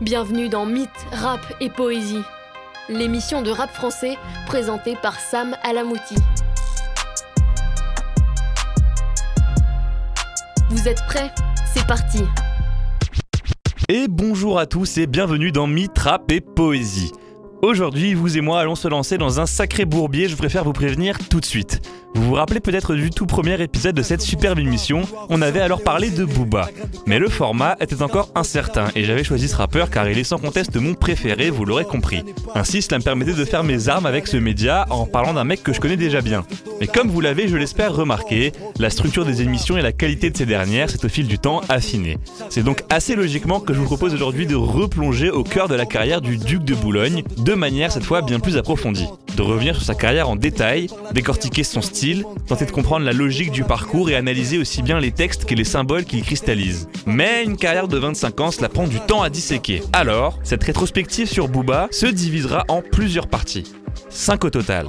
Bienvenue dans Mythe, Rap et Poésie, l'émission de rap français présentée par Sam Alamouti. Vous êtes prêts? C'est parti Et bonjour à tous et bienvenue dans Mythe, Rap et Poésie. Aujourd'hui, vous et moi allons se lancer dans un sacré bourbier, je préfère vous prévenir tout de suite. Vous vous rappelez peut-être du tout premier épisode de cette superbe émission, on avait alors parlé de Booba. Mais le format était encore incertain et j'avais choisi ce rappeur car il est sans conteste mon préféré, vous l'aurez compris. Ainsi, cela me permettait de faire mes armes avec ce média en parlant d'un mec que je connais déjà bien. Mais comme vous l'avez, je l'espère, remarqué, la structure des émissions et la qualité de ces dernières s'est au fil du temps affinée. C'est donc assez logiquement que je vous propose aujourd'hui de replonger au cœur de la carrière du duc de Boulogne, de manière cette fois bien plus approfondie. De revenir sur sa carrière en détail, décortiquer son style, tenter de comprendre la logique du parcours et analyser aussi bien les textes que les symboles qu'il cristallise. Mais une carrière de 25 ans, cela prend du temps à disséquer. Alors, cette rétrospective sur Booba se divisera en plusieurs parties. 5 au total.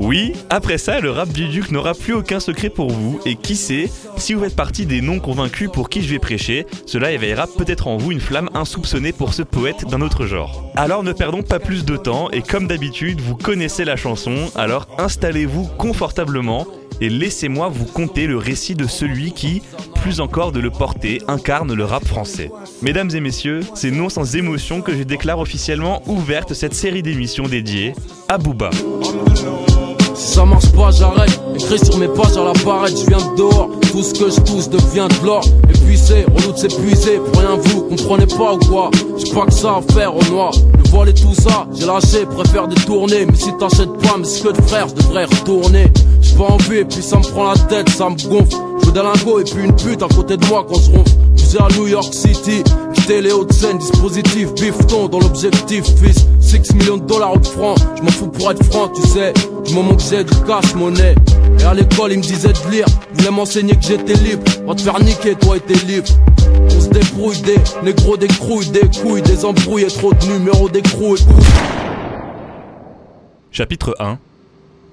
Oui, après ça, le rap du Duc n'aura plus aucun secret pour vous, et qui sait, si vous faites partie des non convaincus pour qui je vais prêcher, cela éveillera peut-être en vous une flamme insoupçonnée pour ce poète d'un autre genre. Alors ne perdons pas plus de temps, et comme d'habitude, vous connaissez la chanson, alors installez-vous confortablement, et laissez-moi vous conter le récit de celui qui, plus encore de le porter, incarne le rap français. Mesdames et messieurs, c'est non sans émotion que je déclare officiellement ouverte cette série d'émissions dédiée à Booba. Si ça marche pas, j'arrête. Écrit sur mes pages à la barrette, je viens de dehors. Tout ce que je touche devient de l'or. C'est, relou de s'épuiser. Pour rien vous, comprenez pas ou quoi? J'ai pas que ça à faire au noir. Le voile et tout ça, j'ai lâché, préfère détourner. Mais si t'achètes pas mes que de frères, je devrais retourner. J'ai pas envie, et puis ça me prend la tête, ça me gonfle. Je veux des lingots et puis une pute à côté de moi quand je ronfle. À New York City, quitter les dispositif, bifton dans l'objectif, fils. 6 millions de dollars de francs, je m'en fous pour être franc, tu sais. Du moment que j'ai du cash, monnaie. Et à l'école, ils me disaient de lire, voulaient m'enseigner que j'étais libre. Va te faire niquer, toi et tes livres. On se débrouille des négros, des crouilles, des couilles, des embrouilles et trop de numéros d'écrou. Chapitre 1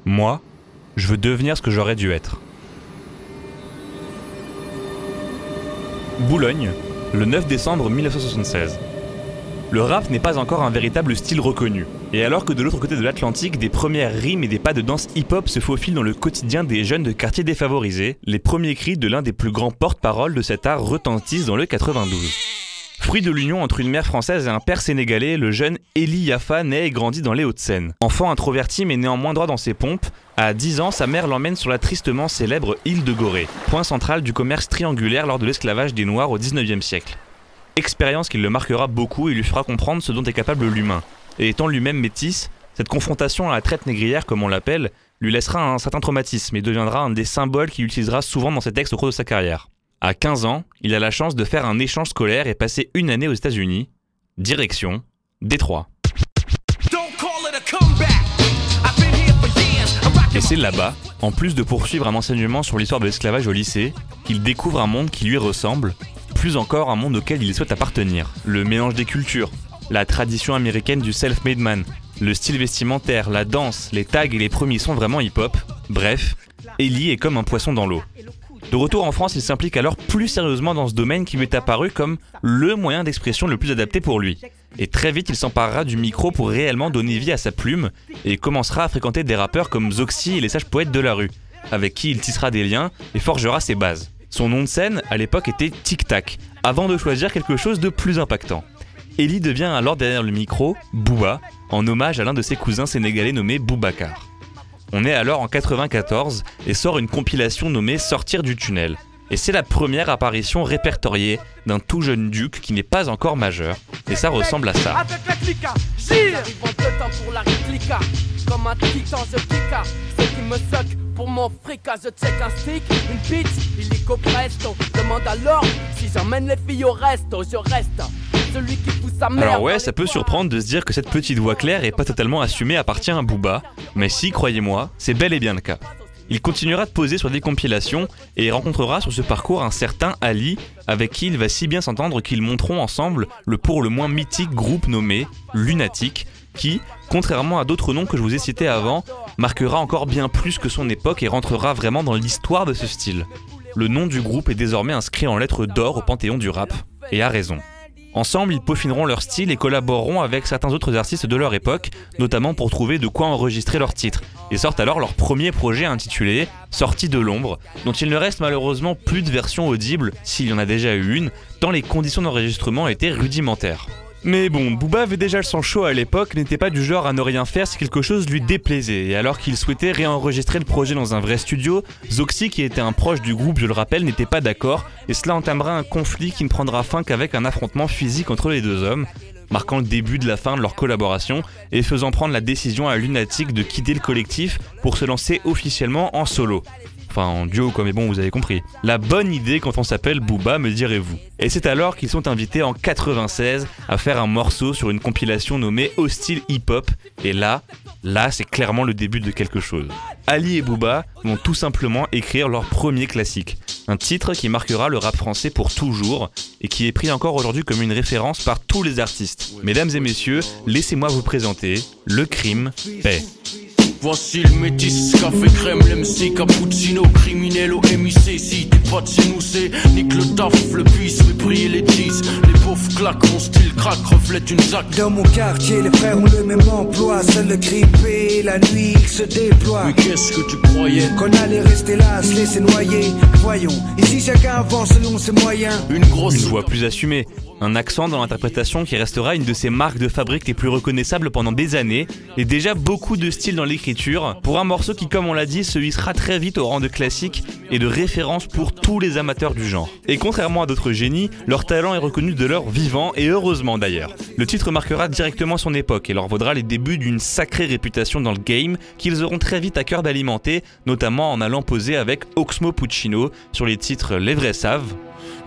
Moi, je veux devenir ce que j'aurais dû être. Boulogne, le 9 décembre 1976. Le rap n'est pas encore un véritable style reconnu. Et alors que de l'autre côté de l'Atlantique, des premières rimes et des pas de danse hip-hop se faufilent dans le quotidien des jeunes de quartiers défavorisés, les premiers cris de l'un des plus grands porte-parole de cet art retentissent dans le 92. Fruit de l'union entre une mère française et un père sénégalais, le jeune Eli Yafa naît et grandit dans les Hauts-de-Seine. Enfant introverti mais néanmoins droit dans ses pompes, à 10 ans, sa mère l'emmène sur la tristement célèbre île de Gorée, point central du commerce triangulaire lors de l'esclavage des Noirs au 19e siècle. Expérience qui le marquera beaucoup et lui fera comprendre ce dont est capable l'humain. Et étant lui-même métis, cette confrontation à la traite négrière, comme on l'appelle, lui laissera un certain traumatisme et deviendra un des symboles qu'il utilisera souvent dans ses textes au cours de sa carrière. À 15 ans, il a la chance de faire un échange scolaire et passer une année aux États-Unis. Direction Détroit. Et c'est là-bas, en plus de poursuivre un enseignement sur l'histoire de l'esclavage au lycée, qu'il découvre un monde qui lui ressemble, plus encore un monde auquel il souhaite appartenir. Le mélange des cultures, la tradition américaine du self-made man, le style vestimentaire, la danse, les tags et les premiers sons vraiment hip-hop. Bref, Ellie est comme un poisson dans l'eau. De retour en France, il s'implique alors plus sérieusement dans ce domaine qui lui est apparu comme le moyen d'expression le plus adapté pour lui. Et très vite, il s'emparera du micro pour réellement donner vie à sa plume et commencera à fréquenter des rappeurs comme Zoxy et les sages poètes de la rue, avec qui il tissera des liens et forgera ses bases. Son nom de scène, à l'époque, était Tic Tac, avant de choisir quelque chose de plus impactant. Ellie devient alors derrière le micro Booba, en hommage à l'un de ses cousins sénégalais nommé Boubacar. On est alors en 94 et sort une compilation nommée Sortir du tunnel. Et c'est la première apparition répertoriée d'un tout jeune duc qui n'est pas encore majeur. Et ça ressemble à ça. Avec la clica, pour la réplica. Comme un titan, je kika. Ceux qui me suck pour mon frica, je check un stick, une bitch, illico presto. Demande alors si j'emmène les filles au resto, je reste. Alors ouais, ça peut surprendre de se dire que cette petite voix claire et pas totalement assumée appartient à Booba, mais si, croyez-moi, c'est bel et bien le cas. Il continuera de poser sur des compilations et rencontrera sur ce parcours un certain Ali, avec qui il va si bien s'entendre qu'ils monteront ensemble le pour le moins mythique groupe nommé Lunatic, qui, contrairement à d'autres noms que je vous ai cités avant, marquera encore bien plus que son époque et rentrera vraiment dans l'histoire de ce style. Le nom du groupe est désormais inscrit en lettres d'or au panthéon du rap, et à raison. Ensemble, ils peaufineront leur style et collaboreront avec certains autres artistes de leur époque, notamment pour trouver de quoi enregistrer leurs titres, et sortent alors leur premier projet intitulé Sortie de l'ombre, dont il ne reste malheureusement plus de version audible, s'il y en a déjà eu une, tant les conditions d'enregistrement étaient rudimentaires. Mais bon, Booba avait déjà le sang chaud à l'époque, n'était pas du genre à ne rien faire si quelque chose lui déplaisait, et alors qu'il souhaitait réenregistrer le projet dans un vrai studio, Zoxy, qui était un proche du groupe, je le rappelle, n'était pas d'accord, et cela entamera un conflit qui ne prendra fin qu'avec un affrontement physique entre les deux hommes, marquant le début de la fin de leur collaboration et faisant prendre la décision à Lunatic de quitter le collectif pour se lancer officiellement en solo. Enfin, en duo, quoi, mais bon, vous avez compris. La bonne idée quand on s'appelle Booba, me direz-vous. Et c'est alors qu'ils sont invités en 96 à faire un morceau sur une compilation nommée Hostile Hip Hop. Et là, là, c'est clairement le début de quelque chose. Ali et Booba vont tout simplement écrire leur premier classique. Un titre qui marquera le rap français pour toujours et qui est pris encore aujourd'hui comme une référence par tous les artistes. Mesdames et messieurs, laissez-moi vous présenter Le Crime Paix. Voici le métis, café crème, l'MC, cappuccino, criminel au MIC. Si t'es pas de chez nous, c'est nique le taf, le bis, fait briller les cheese. Les pauvres claquent, mon style craque, reflète une zac. Dans mon quartier, les frères ont le même emploi. Seul le grippé, la nuit, il se déploie. Mais qu'est-ce que tu croyais? Qu'on allait rester là, se laisser noyer. Voyons, ici chacun avance selon ses moyens. Une grosse Une voix plus assumée, un accent dans l'interprétation qui restera une de ses marques de fabrique les plus reconnaissables pendant des années, et déjà beaucoup de style dans l'écriture, pour un morceau qui, comme on l'a dit, se hissera très vite au rang de classique et de référence pour tous les amateurs du genre. Et contrairement à d'autres génies, leur talent est reconnu de leur vivant, et heureusement d'ailleurs. Le titre marquera directement son époque et leur vaudra les débuts d'une sacrée réputation dans le game qu'ils auront très vite à cœur d'alimenter, notamment en allant poser avec Oxmo Puccino sur les titres Les Vrais Savent,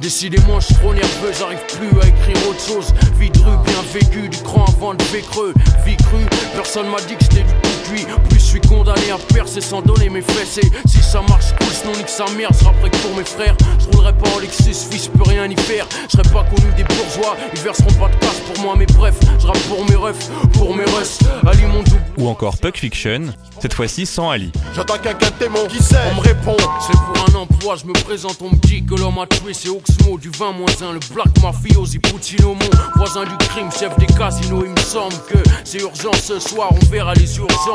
Décidément, je suis trop nerveux, j'arrive plus à écrire autre chose. Vie de bien vécu, du cran avant le creux. Vie crue, personne m'a dit que j'étais du tout cuit. Plus je suis condamné à percer sans donner mes fesses. Et si ça marche cool, sinon nique sa mère, sera prêt pour mes frères. Je roulerai pas en Lexus, fils, je peux rien y faire. Je serai pas connu des bourgeois, ils verseront pas de cash pour moi, mais bref, je rappe pour mes refs, pour mes russes. Ali mon double. ou encore Puck Fiction, cette fois-ci sans Ali. J'entends quelqu'un de témoin qui sait? On me répond C'est pour un emploi, je me présente, on me dit que l'homme a tué, c'est Oxmo du 20 moins 1, le Black Mafiosi Puccino, mon voisin du crime, chef des casinos. Il me semble que c'est urgent ce soir, on verra les urgences.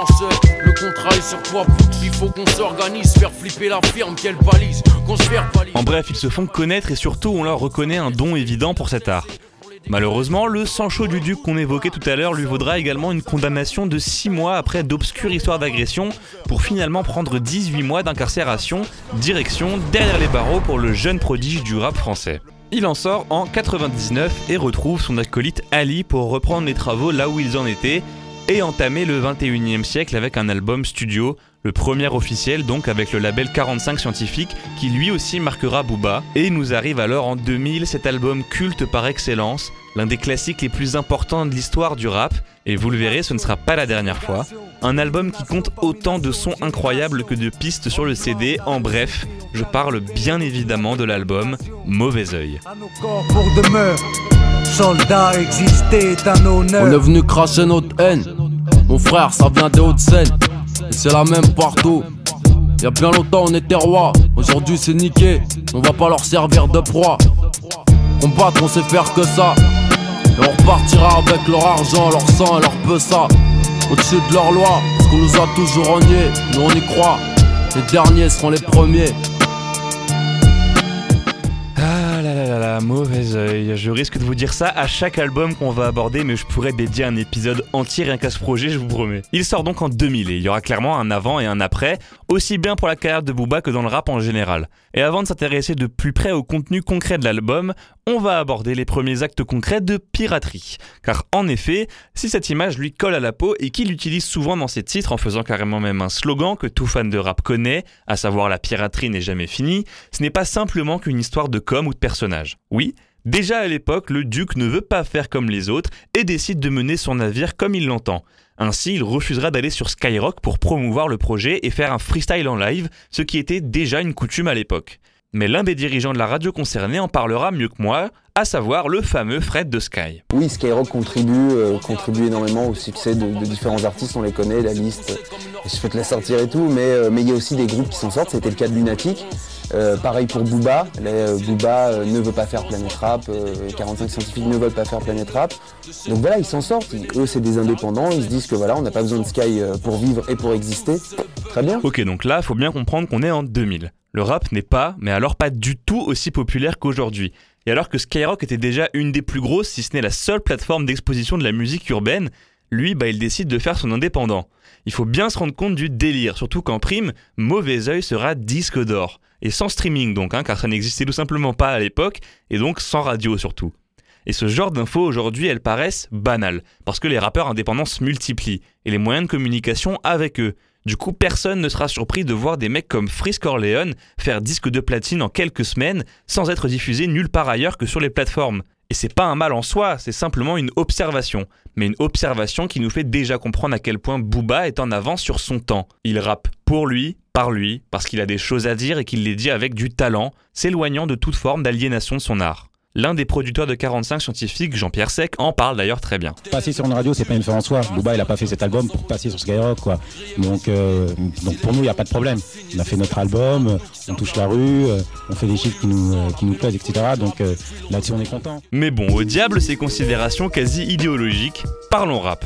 En bref, ils se font connaître et surtout on leur reconnaît un don évident pour cet art. Malheureusement, le sang chaud du duc qu'on évoquait tout à l'heure lui vaudra également une condamnation de 6 mois après d'obscures histoires d'agression pour finalement prendre 18 mois d'incarcération, direction derrière les barreaux pour le jeune prodige du rap français. Il en sort en 99 et retrouve son acolyte Ali pour reprendre les travaux là où ils en étaient et entamer le 21e siècle avec un album studio, le premier officiel donc avec le label 45 scientifique qui lui aussi marquera Booba. Et nous arrive alors en 2000 cet album culte par excellence, l'un des classiques les plus importants de l'histoire du rap, et vous le verrez ce ne sera pas la dernière fois. Un album qui compte autant de sons incroyables que de pistes sur le CD, en bref, je parle bien évidemment de l'album Mauvais demeure. Soldat exister est un honneur. On est venu cracher notre haine. Mon frère, ça vient des Hauts-de-Seine. Et c'est la même partout. Y a bien longtemps, on était roi. Aujourd'hui, c'est niqué. On va pas leur servir de proie. Combattre, on sait faire que ça. Et on repartira avec leur argent, leur sang et leur peu ça. Au-dessus de leur loi, parce qu'on nous a toujours reniés. Nous, on y croit. Les derniers seront les premiers. Mauvais oeil. Je risque de vous dire ça à chaque album qu'on va aborder, mais je pourrais dédier un épisode entier rien qu'à ce projet, je vous promets. Il sort donc en 2000 et il y aura clairement un avant et un après, aussi bien pour la carrière de Booba que dans le rap en général. Et avant de s'intéresser de plus près au contenu concret de l'album, on va aborder les premiers actes concrets de piraterie. Car en effet, si cette image lui colle à la peau et qu'il l'utilise souvent dans ses titres en faisant carrément même un slogan que tout fan de rap connaît, à savoir la piraterie n'est jamais finie, ce n'est pas simplement qu'une histoire de com ou de personnage. Oui, déjà à l'époque, le duc ne veut pas faire comme les autres et décide de mener son navire comme il l'entend. Ainsi, il refusera d'aller sur Skyrock pour promouvoir le projet et faire un freestyle en live, ce qui était déjà une coutume à l'époque. Mais l'un des dirigeants de la radio concernée en parlera mieux que moi, à savoir le fameux Fred de Sky. Oui, Skyrock contribue, euh, contribue énormément au succès de, de différents artistes, on les connaît, la liste, je peux te la sortir et tout, mais euh, mais il y a aussi des groupes qui s'en sortent, c'était le cas de Lunatic. Euh, pareil pour Booba. Booba ne veut pas faire Planète Rap. euh, 45 scientifiques ne veulent pas faire Planète Rap. Donc voilà, ils s'en sortent. Eux, c'est des indépendants. Ils se disent que voilà, on n'a pas besoin de Sky pour vivre et pour exister. Très bien. Ok, donc là, faut bien comprendre qu'on est en 2000. Le rap n'est pas, mais alors pas du tout aussi populaire qu'aujourd'hui. Et alors que Skyrock était déjà une des plus grosses, si ce n'est la seule plateforme d'exposition de la musique urbaine, lui, bah, il décide de faire son indépendant. Il faut bien se rendre compte du délire, surtout qu'en prime, Mauvais Oeil sera disque d'or. Et sans streaming donc, hein, car ça n'existait tout simplement pas à l'époque, et donc sans radio surtout. Et ce genre d'infos aujourd'hui, elles paraissent banales, parce que les rappeurs indépendants se multiplient, et les moyens de communication avec eux. Du coup, personne ne sera surpris de voir des mecs comme Frisk Orleans faire disque de platine en quelques semaines sans être diffusé nulle part ailleurs que sur les plateformes. Et c'est pas un mal en soi, c'est simplement une observation. Mais une observation qui nous fait déjà comprendre à quel point Booba est en avance sur son temps. Il rappe pour lui, par lui, parce qu'il a des choses à dire et qu'il les dit avec du talent, s'éloignant de toute forme d'aliénation de son art. L'un des producteurs de 45 scientifiques, Jean-Pierre Sec, en parle d'ailleurs très bien. Passer sur une radio, c'est pas une fin en soi. Il a pas fait cet album pour passer sur Skyrock, quoi. Donc, euh, donc pour nous, il n'y a pas de problème. On a fait notre album, on touche la rue, euh, on fait des chiffres qui nous, euh, qui nous plaisent, etc. Donc euh, là-dessus, on est content. Mais bon, au diable ces considérations quasi idéologiques, parlons rap.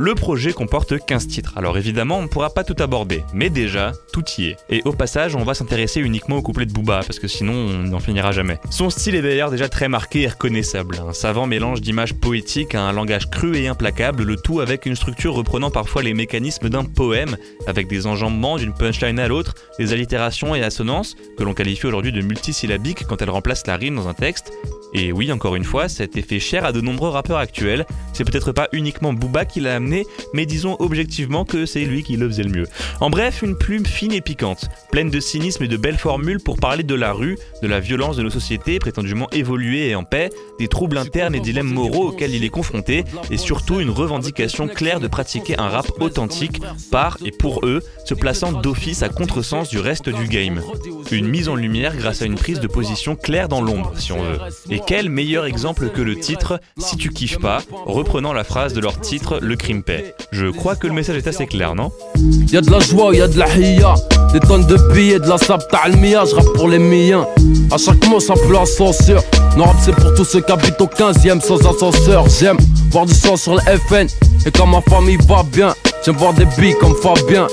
Le projet comporte 15 titres, alors évidemment on ne pourra pas tout aborder, mais déjà, tout y est. Et au passage, on va s'intéresser uniquement au couplet de Booba, parce que sinon on n'en finira jamais. Son style est d'ailleurs déjà très marqué et reconnaissable, un savant mélange d'images poétiques à un langage cru et implacable, le tout avec une structure reprenant parfois les mécanismes d'un poème, avec des enjambements d'une punchline à l'autre, des allitérations et assonances, que l'on qualifie aujourd'hui de multisyllabiques quand elles remplacent la rime dans un texte, et oui, encore une fois, cet effet cher à de nombreux rappeurs actuels. C'est peut-être pas uniquement Booba qui l'a amené, mais disons objectivement que c'est lui qui le faisait le mieux. En bref, une plume fine et piquante, pleine de cynisme et de belles formules pour parler de la rue, de la violence de nos sociétés prétendument évoluées et en paix, des troubles internes et dilemmes moraux auxquels il est confronté, et surtout une revendication claire de pratiquer un rap authentique par et pour eux, se plaçant d'office à contresens du reste du game. Une mise en lumière grâce à une prise de position claire dans l'ombre, si on veut. Quel meilleur exemple que le titre Si tu kiffes pas, reprenant la phrase de leur titre Le crime paix. Je crois que le message est assez clair, non? Y'a de la joie, y'a de la hiya. Des tonnes de billets, de la sable Je rappe pour les miens. À chaque mot ça pleut ascenseur. Non rap c'est pour tous ceux qui habitent au 15ème sans ascenseur. J'aime voir du sang sur le FN Et quand ma famille va bien J'aime voir des billes comme Fabien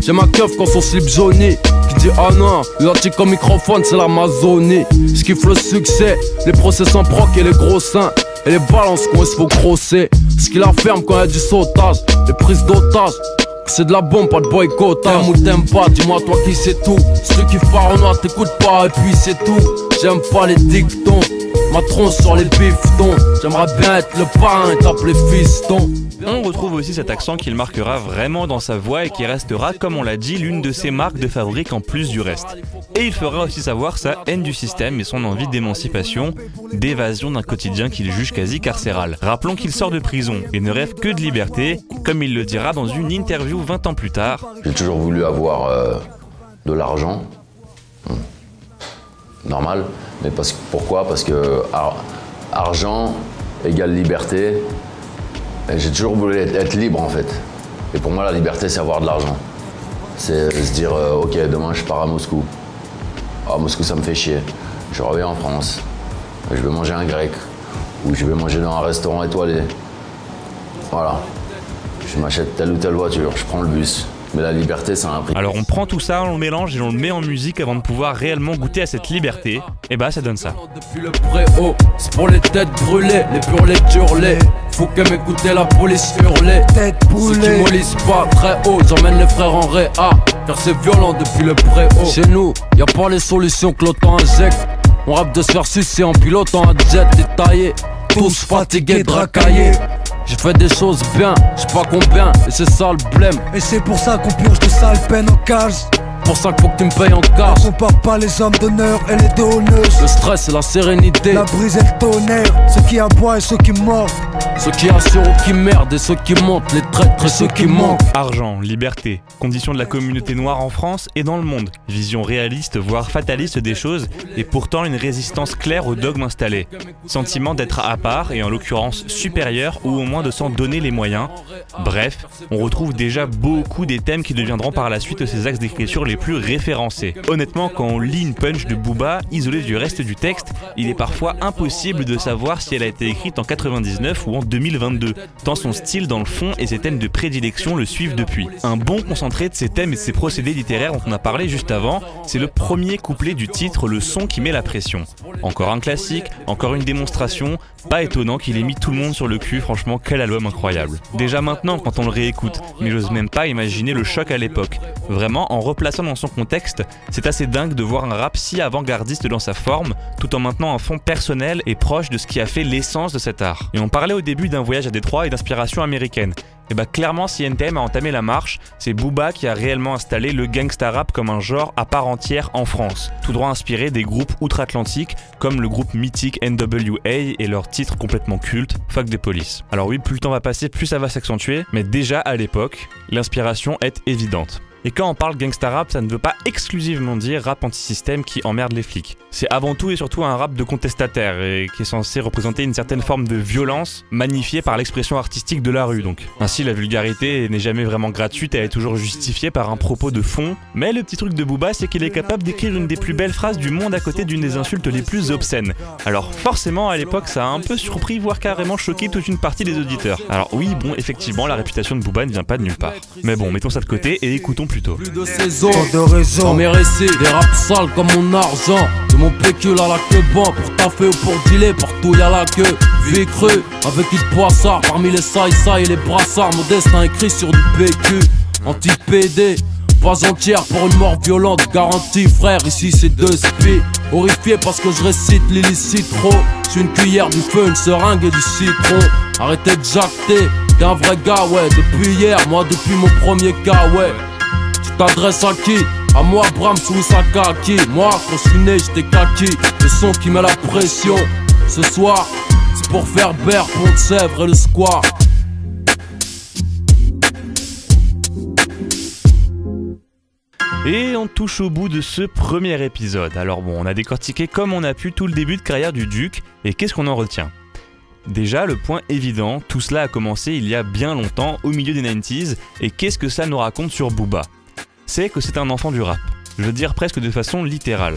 J'aime ma keuf quand son slip jauni Qui dit ah non, l'antique au microphone c'est l'Amazonie Je kiffe le succès, les procès sans proc et les gros seins et les balances qu'on se faut grosser Ce qui la ferme quand y'a du sautage Les prises d'otages c'est de la bombe, pas de boycott. T'aimes ou t'aimes pas, dis-moi toi qui c'est tout. Ceux qui noir t'écoutent pas, et puis c'est tout. J'aime pas les dictons, ma tronche sur les biftons. J'aimerais bien être le parrain et t'appeler fiston. On retrouve aussi cet accent qu'il marquera vraiment dans sa voix et qui restera, comme on l'a dit, l'une de ses marques de fabrique en plus du reste. Et il fera aussi savoir sa haine du système et son envie d'émancipation, d'évasion d'un quotidien qu'il juge quasi carcéral. Rappelons qu'il sort de prison et ne rêve que de liberté, comme il le dira dans une interview 20 ans plus tard. J'ai toujours voulu avoir euh, de l'argent. Normal. Mais parce, pourquoi? Parce que ar- argent égale liberté. J'ai toujours voulu être, libre en fait. Et pour moi, la liberté, c'est avoir de l'argent. C'est se dire, euh, ok, demain je pars à Moscou. À Moscou, ça me fait chier. Je reviens en France. Je vais manger un grec. Ou je vais manger dans un restaurant étoilé. Voilà. Je m'achète telle ou telle voiture, je prends le bus. Mais la liberté, c'est un prix. Alors on prend tout ça, on le mélange et on le met en musique avant de pouvoir réellement goûter à cette liberté. Et bah ça donne ça. Depuis le préau, c'est pour les têtes brûlées, les burlets hurlés. Faut que m'écouter la police hurler. Tête Ceux qui brûlée. mollissent pas très haut, j'emmène les frères en réa. Car c'est violent depuis le préau. Chez nous, y a pas les solutions que l'OTAN injecte. On rappe de se faire sucer en pilotant un jet détaillé. Tous fatigués, dracaillés. J'ai fait des choses bien, j'sais pas combien, et c'est ça le blême. Et c'est pour ça qu'on purge de sales peines en cage. Pour ça qu'il faut que tu me payes en On cash. compare pas les hommes d'honneur et les donneuses. Le stress et la sérénité. La brise et le tonnerre, ceux qui aboient et ceux qui mordent. Ceux qui assurent qui merdent et ceux qui montent, les traîtres et ceux qui manquent. Argent, liberté, condition de la communauté noire en France et dans le monde. Vision réaliste, voire fataliste des choses, et pourtant une résistance claire aux dogmes installés. Sentiment d'être à part, et en l'occurrence supérieur, ou au moins de s'en donner les moyens. Bref, on retrouve déjà beaucoup des thèmes qui deviendront par la suite ces axes d'écriture les plus référencés. Honnêtement, quand on lit une punch de Booba, isolée du reste du texte, il est parfois impossible de savoir si elle a été écrite en 99 ou en 2022, tant son style dans le fond et ses thèmes de prédilection le suivent depuis. Un bon concentré de ces thèmes et de ces procédés littéraires dont on a parlé juste avant, c'est le premier couplet du titre Le son qui met la pression. Encore un classique, encore une démonstration, pas étonnant qu'il ait mis tout le monde sur le cul, franchement quel album incroyable. Déjà maintenant quand on le réécoute, mais j'ose même pas imaginer le choc à l'époque. Vraiment, en replaçant dans son contexte, c'est assez dingue de voir un rap si avant-gardiste dans sa forme, tout en maintenant un fond personnel et proche de ce qui a fait l'essence de cet art. Et on parlait au d'un voyage à Détroit et d'inspiration américaine. Et bah clairement si NTM a entamé la marche, c'est Booba qui a réellement installé le gangsta rap comme un genre à part entière en France, tout droit inspiré des groupes outre-Atlantique comme le groupe mythique NWA et leur titre complètement culte, Fuck des polices. Alors oui, plus le temps va passer, plus ça va s'accentuer, mais déjà à l'époque, l'inspiration est évidente. Et quand on parle gangsta rap, ça ne veut pas exclusivement dire rap anti-système qui emmerde les flics. C'est avant tout et surtout un rap de contestataire et qui est censé représenter une certaine forme de violence magnifiée par l'expression artistique de la rue donc. Ainsi la vulgarité n'est jamais vraiment gratuite, elle est toujours justifiée par un propos de fond, mais le petit truc de Booba c'est qu'il est capable d'écrire une des plus belles phrases du monde à côté d'une des insultes les plus obscènes. Alors forcément à l'époque ça a un peu surpris voire carrément choqué toute une partie des auditeurs. Alors oui bon effectivement la réputation de Booba ne vient pas de nulle part. Mais bon mettons ça de côté et écoutons plutôt. Plus de saison, dans mes récits, des rap sales comme mon argent. De mon pécule à la queue bon pour taffer ou pour dealer, partout y'a la queue. Vie crue, avec une poissard, parmi les saïs et les brassards. Mon destin écrit sur du PQ, anti-PD. Pas entière pour une mort violente, garantie frère, ici c'est deux spies Horrifié parce que je récite l'illicite trop J'suis une cuillère du feu, une seringue et du citron Arrêtez de jacter, t'es un vrai gars ouais Depuis hier, moi depuis mon premier cas ouais t'adresses à qui? À moi, Bram Kaki Moi, quand je suis né, j'étais kaki. Le son qui met la pression. Ce soir, c'est pour faire Pont de Sèvres et le square. Et on touche au bout de ce premier épisode. Alors bon, on a décortiqué comme on a pu tout le début de carrière du Duc, et qu'est-ce qu'on en retient? Déjà, le point évident, tout cela a commencé il y a bien longtemps, au milieu des 90s, et qu'est-ce que ça nous raconte sur Booba? C'est que c'est un enfant du rap. Je veux dire presque de façon littérale.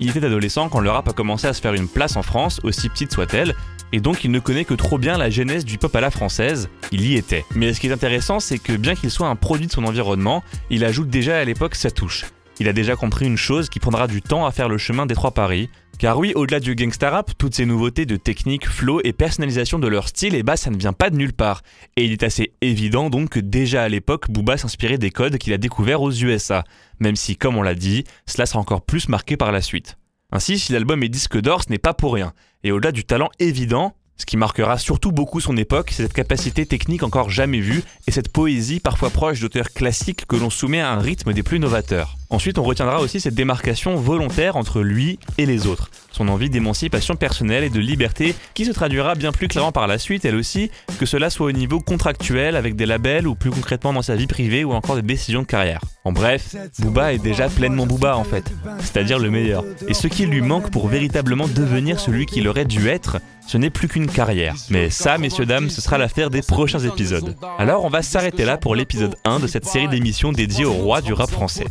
Il était adolescent quand le rap a commencé à se faire une place en France, aussi petite soit-elle, et donc il ne connaît que trop bien la genèse du pop à la française, il y était. Mais ce qui est intéressant, c'est que bien qu'il soit un produit de son environnement, il ajoute déjà à l'époque sa touche. Il a déjà compris une chose qui prendra du temps à faire le chemin des trois paris. Car oui, au-delà du gangsta rap, toutes ces nouveautés de technique, flow et personnalisation de leur style, et eh bah ça ne vient pas de nulle part. Et il est assez évident donc que déjà à l'époque, Booba s'inspirait des codes qu'il a découverts aux USA, même si, comme on l'a dit, cela sera encore plus marqué par la suite. Ainsi, si l'album est disque d'or, ce n'est pas pour rien. Et au-delà du talent évident, ce qui marquera surtout beaucoup son époque, c'est cette capacité technique encore jamais vue et cette poésie parfois proche d'auteurs classiques que l'on soumet à un rythme des plus novateurs. Ensuite, on retiendra aussi cette démarcation volontaire entre lui et les autres, son envie d'émancipation personnelle et de liberté qui se traduira bien plus clairement par la suite, elle aussi, que cela soit au niveau contractuel avec des labels ou plus concrètement dans sa vie privée ou encore des décisions de carrière. En bref, Booba est déjà pleinement Booba en fait, c'est-à-dire le meilleur. Et ce qui lui manque pour véritablement devenir celui qu'il aurait dû être, ce n'est plus qu'une carrière. Mais ça, messieurs, dames, ce sera l'affaire des prochains épisodes. Alors on va s'arrêter là pour l'épisode 1 de cette série d'émissions dédiée au roi du rap français.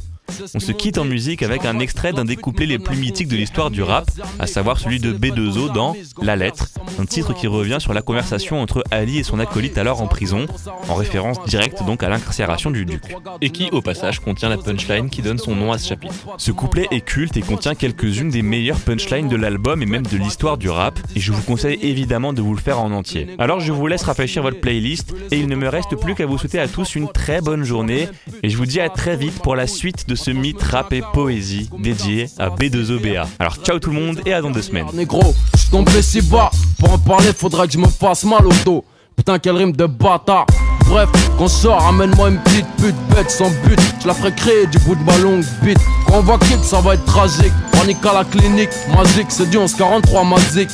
On se quitte en musique avec un extrait d'un des couplets les plus mythiques de l'histoire du rap, à savoir celui de B2O dans La Lettre, un titre qui revient sur la conversation entre Ali et son acolyte alors en prison, en référence directe donc à l'incarcération du duc, et qui au passage contient la punchline qui donne son nom à ce chapitre. Ce couplet est culte et contient quelques-unes des meilleures punchlines de l'album et même de l'histoire du rap, et je vous conseille évidemment de vous le faire en entier. Alors je vous laisse rafraîchir votre playlist, et il ne me reste plus qu'à vous souhaiter à tous une très bonne journée, et je vous dis à très vite pour la suite de ce mythe rap et poésie dédié à B2OBA. Alors ciao tout le monde et à dans deux semaines. Négro, je tombé si bas. Pour en parler, faudrait que je me fasse mal au dos. Putain, quel rime de bâtard. Bref, qu'on sort, amène-moi une petite pute bête sans but. Je la ferai créer du bout de ma longue bite. Quand on va kick, ça va être tragique. Panique à la clinique, magique, c'est du 1143 magique.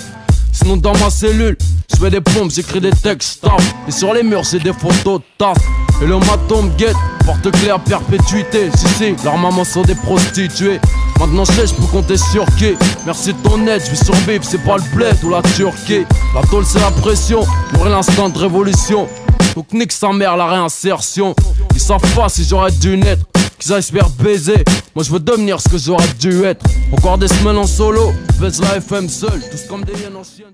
Sinon, dans ma cellule, Je fais des pompes, j'écris des textes, taf. Et sur les murs, c'est des photos, taf. Et le maton me guette, porte claire, perpétuité. Si, si, leurs mamans sont des prostituées. Maintenant, je sais, je compter sur qui. Merci de ton aide, je vis sur bif, c'est pas le bled ou la Turquie. La tôle, c'est la pression, mourir l'instant de révolution. Donc, nique sa mère, la réinsertion. Ils savent pas si j'aurais dû naître qu'ils aillent baiser. Moi je veux devenir ce que j'aurais dû être. Encore des semaines en solo, baisse la FM seul, tous comme des anciennes.